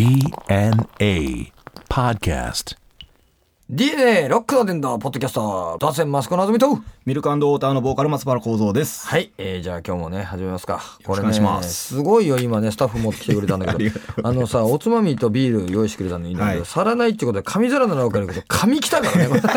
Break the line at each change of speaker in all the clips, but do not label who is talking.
DNA Podcast.
DNA ロックの伝道ポッドキャスト当選マスコのあずみと。
ミルクウォーターのボーカル松原幸三です。
はい、えー、じゃあ今日もね始めますか。これね
よろしくお願いします。
すごいよ今ねスタッフ持ってきてくれたんだけど。あのさおつまみとビール用意してくれたのいいんだけど、
はい。
皿ないってことで紙皿なら分かるけど紙来たからねこれ。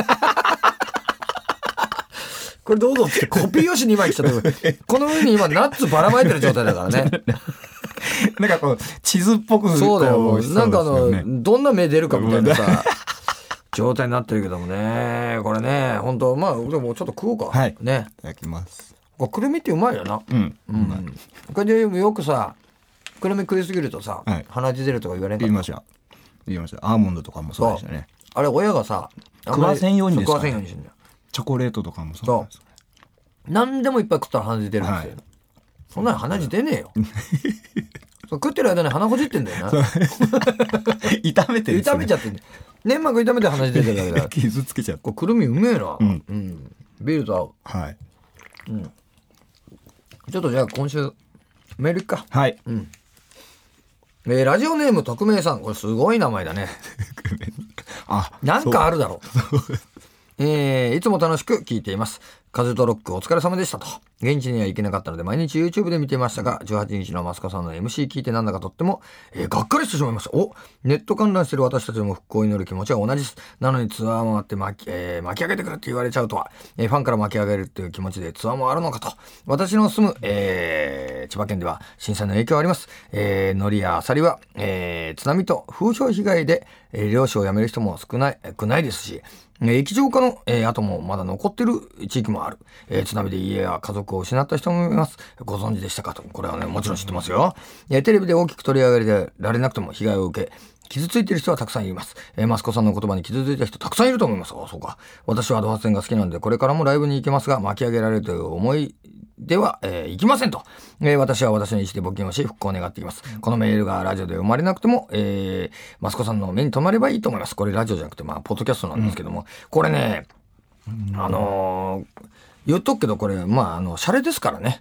これどうぞってコピー用紙2枚来ちゃってこの上に今ナッツばらまいてる状態だからね
なんかこう、地図っぽく
そうだよ
こし
なんかあの、どんな目出るかみたいなさ 状態になってるけどもね。これね本当まあでもちょっと食おうか、
はい。
ね。
いただきます。
これくるみってうまいよな。
うん。
うん、これでよくさくるみ食いすぎるとさ、
はい。
鼻血出るとか言われんか
言いました。言いました。アーモンドとかもそうでしたね。
あれ親がさ
食わせんようにですか
食わせんようにしてんだよ。
チョコレートとかもそうなんです。
何でもいっぱい食ったら鼻血出るんですよ、
はい
そんなの鼻血出ねえよ。食ってる間に鼻ほじってんだよな。
炒めてるんですよね。
炒めちゃってん粘膜炒めて鼻血出てるだけだ。よ
傷つけちゃって。
これくるみうめえな、
うん。
うん。ビールと合う。
はい。
ちょっとじゃあ今週メールいっか、
はい。
えーラジオネーム匿名さん。これすごい名前だね。
あ、
なんかあるだろう。えーいつも楽しく聞いています。風とロックお疲れ様でしたと。現地には行けなかったので毎日 YouTube で見ていましたが、18日のマスコさんの MC 聞いてなんだかとっても、えーがっかりしてしまいました。おネット観覧してる私たちも復興を祈る気持ちは同じです。なのにツアー回って巻き,、えー巻き上げてくれって言われちゃうとは、えーファンから巻き上げるっていう気持ちでツアーもあるのかと。私の住む、えー千葉県では震災の影響あります。えー、海苔やアサリは、えー津波と風評被害で、えー漁師を辞める人も少ない、少ないですし、液状化の、えー跡もまだ残ってる地域もある。えー津波で家や家族を失った人もいます。ご存知でしたかと。これはね、もちろん知ってますよ。えーテレビで大きく取り上げられなくても被害を受け、傷ついてる人はたくさんいます。えーマスコさんの言葉に傷ついた人たくさんいると思います。あ、そうか。私はドハツンが好きなので、これからもライブに行けますが、巻き上げられるという思いでは、えー行きませんと、えー私は私の意思で募金をし、復興を願っています。このメールがラジオで生まれなくても、えーマスコさんの目に留まればいいと思います。これラジオじゃなくて、まあ、ポッドキャストなんですけども、これね、あのー言っとくけど、これ、まあ、あの、シャレですからね。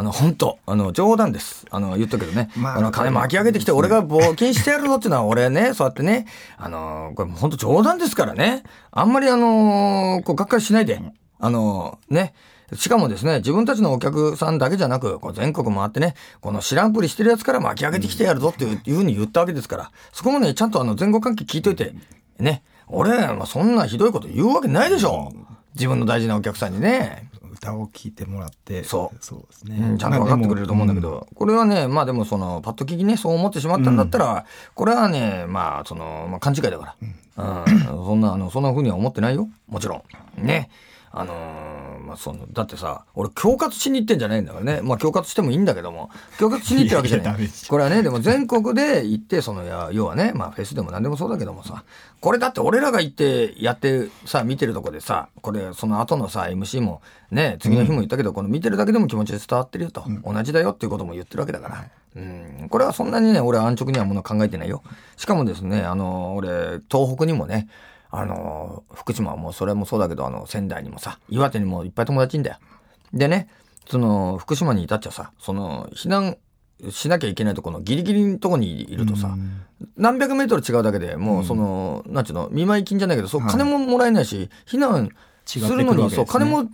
あの、本当あの、冗談です。あの、言っとくけどね。
まあ
あの、金巻き上げてきて、俺が募金してやるぞっていうのは、俺ね、そうやってね、あのーこれ本当冗談ですからね。あんまりあのーこう、がっかりしないで。あのーね。しかもですね、自分たちのお客さんだけじゃなく、こう全国回ってね、この知らんぷりしてるやつから巻き上げてきてやるぞっていういうふうに言ったわけですから、そこもね、ちゃんとあの、前後関係聞いといて、ね。俺、まあ、そんなひどいこと言うわけないでしょ。自分の大事なお客さんにね。
歌を聴いてもらって。
そう
そうですね。
うんちゃんと分かってくれると思うんだけど、これはね、まあでもその、パッと聞きね、そう思ってしまったんだったら、これはね、まあ、その、まあ、勘違いだから。うん。そんな、あの、そんな風には思ってないよ。もちろん。ね。あのーまあ、その、だってさ、俺、恐喝しに行ってんじゃないんだからね。まあ、恐喝してもいいんだけども、恐喝しに行ってるわけじゃない。いこれはね、でも全国で行って、その、や要はね、まあ、フェスでも何でもそうだけどもさ、これだって俺らが行ってやってさ、見てるとこでさ、これ、その後のさ、MC も、ね、次の日も言ったけど、この見てるだけでも気持ちで伝わってるよと、同じだよっていうことも言ってるわけだから。うん、これはそんなにね、俺は安直にはもの考えてないよ。しかもですね、あの、俺、東北にもね、あの、福島はもうそれもそうだけど、あの、仙台にもさ、岩手にもいっぱい友達いんだよ。でね、その、福島にいたっちゃさ、その、避難しなきゃいけないところのギリギリのとこにいるとさ、何百メートル違うだけでもう、その、なんちゅうの、見舞い金じゃないけど、そう、
はい
金ももらえないし、避難するのに、そう、金も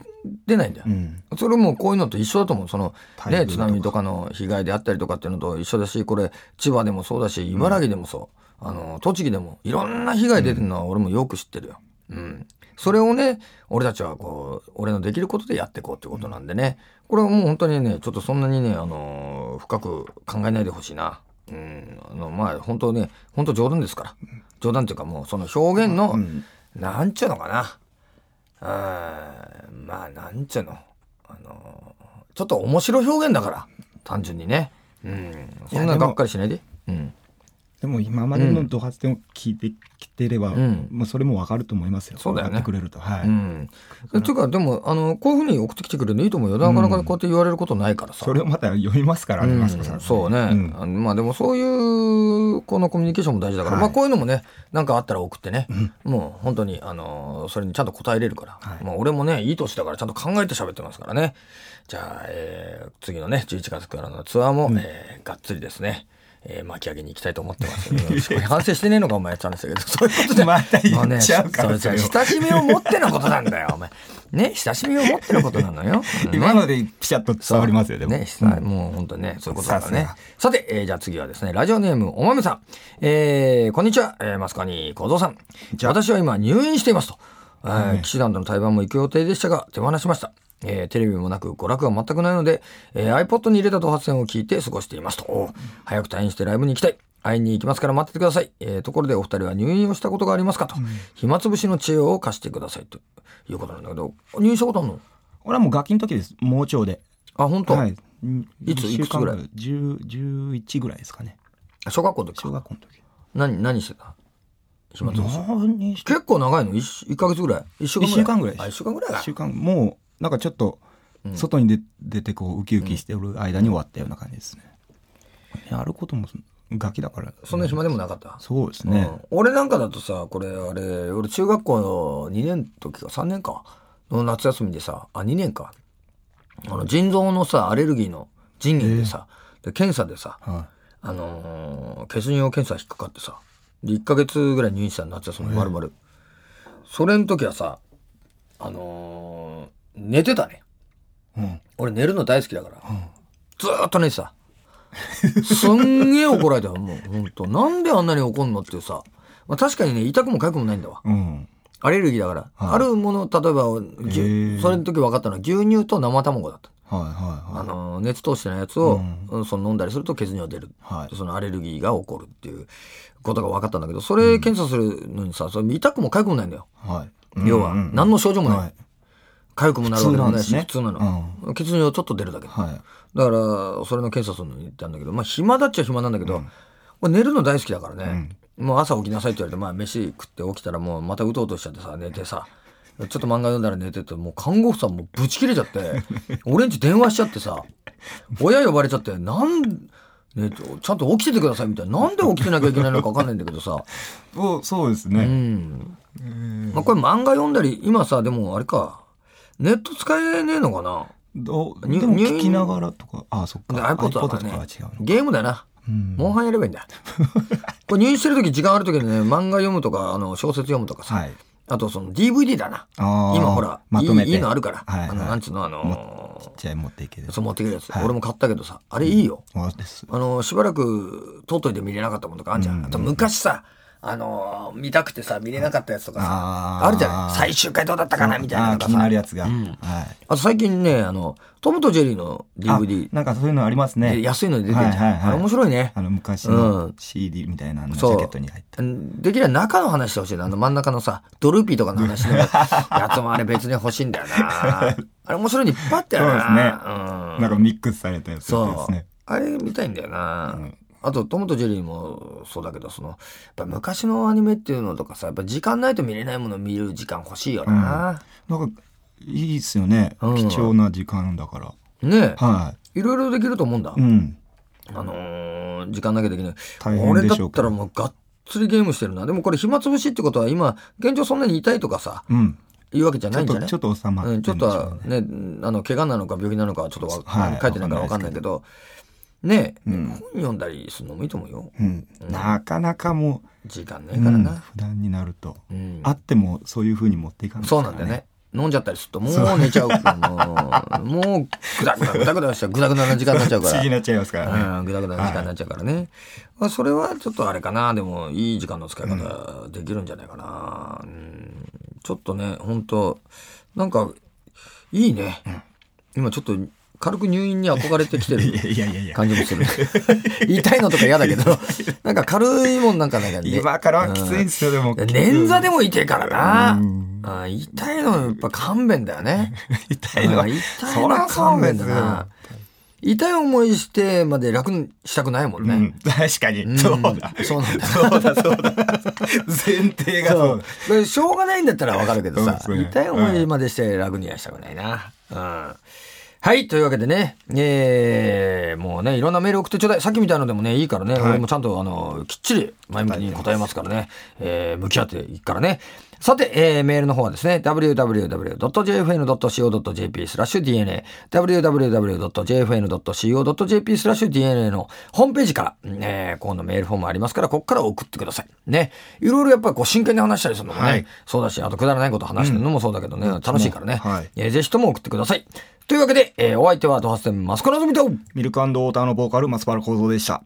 出ないんだよ。
うん。
それもこういうのと一緒だと思う。その、ね、津波とかの被害であったりとかっていうのと一緒だし、これ、千葉でもそうだし、茨城でもそう、あの、栃木でも、いろんな被害出てるのは俺もよく知ってるよ。うん。それをね、俺たちはこう、俺のできることでやっていこうってことなんでね、これはもう本当にね、ちょっとそんなにね、あの、深く考えないでほしいな。うん。あの、まあ、本当ね、本当冗談ですから。冗談っていうかもう、その表現の、なんちゅうのかな。うん、まあ、なんちゅうの。あの、ちょっと面白い表現だから、単純にね。うん。そんながっかりしないで。うん。
でも今までのド発展を聞いてきてれば、
ん。
まあそれもわかると思いますよ。
そうだよね。
やってくれると。はい。
うん。というか、でも、あの、こういうふうに送ってきてくれるのいいと思うよ。なかなかこうやって言われることないからさ。
それをまた読みますからね、マスコさん。
そうね、
ん。
あのまあでもそういうこのコミュニケーションも大事だから、
はい。
まあこういうのもねなんかあったら送ってね、もう本当にあのそれにちゃんと答えれるから、
はい。
まあ俺もねいい年だからちゃんと考えて喋ってますからね。じゃあ、えー次のね11月からのツアーも、えーがっつりですねえー巻き上げに行きたいと思ってます。うん反省してねえのかお前やって話だけど、そういうことで。
また言っちゃうから
もねそれ親しみを持ってのことなんだよ、お前。ね、親しみを持ってのことなのよ。
今のでピシャッと伝わりますよ、でも。
ね、さもう本当ね、そういうことだからね
さ。
さて、えーじゃあ次はですね、ラジオネーム、おまめさん。えー、こんにちは、えー、マスカニ小僧さん。私は今入院していますと。えー騎士団との対バンも行く予定でしたが、手放しました。えーテレビもなく娯楽が全くないので、えー iPod に入れたド発線を聞いて過ごしていますと。お早く退院してライブに行きたい。会いに行きますから待っててください。えーところでお二人は入院をしたことがありますかと。暇つぶしの知恵を貸してくださいということなんだけど、入院したことあるの？
俺はもうガキの時です。盲腸で。
あ、本当、
はい。うん
いついくつぐらい
？10 11ぐらいですかね。
小学校の時か
小学校の時。
何、何してた？暇つぶし。結構長いの？1, 一ヶ月ぐらい ?1 週間ぐらい？
一週間ぐらいです
あ、1週間ぐらい
週間、もう、なんかちょっと、外に出出てこう、ウキウキしてる間に終わったような感じですね。やることも、ガキだから。
そんな暇でもなかった？
そうですね。
うん俺なんかだとさ、これ、あれ、俺中学校の2年の時か3年か？の夏休みでさ、あ、2年か。あの、腎臓のさ、アレルギーの腎炎でさ、で検査でさ、
は
あのー血尿検査引っかかってさ、で、1ヶ月ぐらい入院したの夏休み、丸々。それの時はさ、あのー寝てたね。
い。うん。
俺寝るの大好きだから、ずーっと寝てた。すんげえ怒られたよ、もう、ほんと。なんであんなに怒んのってさ。まあ確かにね、痛くも痒くもないんだわ。
うん。
アレルギーだから。
はい
あるもの、例えば、ぎ
へー
それの時分かったのは牛乳と生卵だった。
はいはいはい。
あのー、熱通してないやつを、
うん
うんその飲んだりすると血尿出る。
はい
でそのアレルギーが起こるっていうことが分かったんだけど、それ検査するのにさ、それ痛くも痒くもないんだよ。
はい。
要は、
うんうん
何の症状もない。
はい
痒くもなるわけでもないし、普
普通
通なの。血尿ちょっと出るだけ。
はい。
だから、それの検査するのに行ったんだけど、まあ暇だっちゃ暇なんだけど、俺寝るの大好きだからね、もう朝起きなさいって言われて、まあ飯食って起きたらもうまたうとうとしちゃってさ、寝てさ、ちょっと漫画読んだら寝てて、もう看護婦さんもうブチ切れちゃって、俺んち電話しちゃってさ、親呼ばれちゃって、なん、ね、ちゃんと起きててくださいみたいな。なんで起きてなきゃいけないのか分かんないんだけどさ。
そう、そうです
う
ね。
ん。まあこれ漫画読んだり、今さ、でもあれか、ネット使えねえのかな？
どう？
入
でも聞きながらとか、あ、そっか。
で iPod だ
iPod
からね
とかは違うの。
ゲームだな。
うん
モンハンやればいいんだよ。これ入院してる時時間ある時にね、漫画読むとか、あの、小説読むとかさ。
はい。
あとその DVD だな。
あー
今ほら、
まとめて
いいいいのあるから。
はいはい
あの、なんつうの、あ
ちっ
の
ちゃい持っていける。
そう持ってくるやつ、
はい
俺も買ったけどさ、あれいいよ。
そうです。
あの、しばらく撮っといて見れなかったものとかあるじゃん。あと昔さ、あの見たくてさ、見れなかったやつとかさ、
あ
るじゃない最終回どうだったかなみたいな
気にな
さ。
るやつが。はい。
あと最近ね、あの、トムとジェリーの DVD
あ、なんかそういうのありますね。
で安いので出てるじゃん。
はいはいはい
あれ面白いね。
あの昔
う
の
ん
CD みたいなあのジャケットに入った。
できれば中の話してほしいな。あの真ん中のさ、ドルーピーとかの話の やつもあれ別に欲しいんだよな。あれ面白いのいっぱいあったよな。
そうですね
うん
なんかミックスされたやつです
そう、
ね。
あれ見たいんだよな。あと、トムとジェリーもそうだけど、その、やっぱ昔のアニメっていうのとかさ、やっぱ時間ないと見れないものを見る時間欲しいよな。
なんかいいっすよね。
うん
貴重な時間だから。
ねえ、
はい
ろいろできると思うんだ。
い。うん。
あのー時間なきゃできない。
大変
俺だ
でしょうけど
ったらもうがっつりゲームしてるな。でもこれ暇つぶしってことは今、現状そんなに痛いとかさ、
うん。
いうわけじゃないんじゃない？
ちょっと収まって
うんん、ちょっと
ね。
ね、あの、怪我なのか病気なのかはちょっとわ、
はい
書いてないからわかんないけど、ね、
うん
本読んだりするのもいいと思うよ。
うん。なかなかも
時間ね
う、うん
えからな。
普段になると。
うん
あってもそういう風に持っていかない
そうなんだよね。。飲んじゃったりするともう寝ちゃう。もう、もう、ぐだぐだぐだぐだしちゃう。ぐだぐだな時間になっちゃうから。
不思議になっちゃいますからね。
うん、ぐだぐだな時間になっちゃうからね。まあ、それはちょっとあれかな。でも、いい時間の使い方できるんじゃないかな。うん、ちょっとね、本当なんか、いいね。今ちょっと、軽く入院に憧れてきてる。感じもする。痛いのとか嫌だけど、なんか軽いもんなんかなんかね。
今からはきついんですよ、でも。
捻挫でも痛いからな。
うん
あ痛いのやっぱ勘弁だよね。
痛いのは。
あ痛いのは勘弁だな。痛い思いしてまで楽にしたくないもんね。
うん、確かに。
ん
そうだ。
そうなんだ。
そうだ、そうだ。前提がそうだ。
でしょうがないんだったらわかるけどさ、痛い思いまでして楽にはしたくないな。うん。ははい、というわけでね、えー、もうね、いろんなメール送ってちょうだい。さっきみたいのでもね、いいからね、
はい
俺もちゃんと、あの、きっちり前向きに答えますからね、えー、向き合っていくからね。さて、えー、メールの方はですね、www.jfn.co.jp スラッシュ DNA、www.jfn.co.jp スラッシュ DNA のホームページから、えー、今度メールフォームありますから、ここから送ってください。ね。いろいろやっぱりこう真剣に話したりするのもね、
はい
そうだし、あとくだらないこと話してるのもそうだけどね、楽しいからね。
はい
えーぜひとも送ってください。というわけで、えーお相手はドハステンマスカラズミと、
ミルクウォーターのボーカル松原幸三でした。